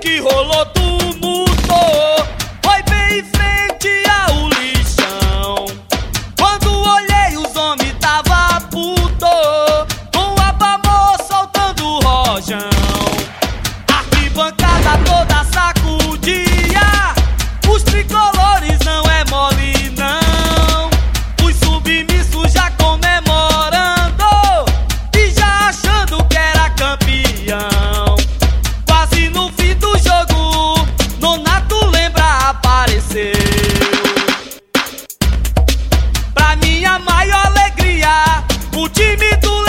que rolou tudo. O time do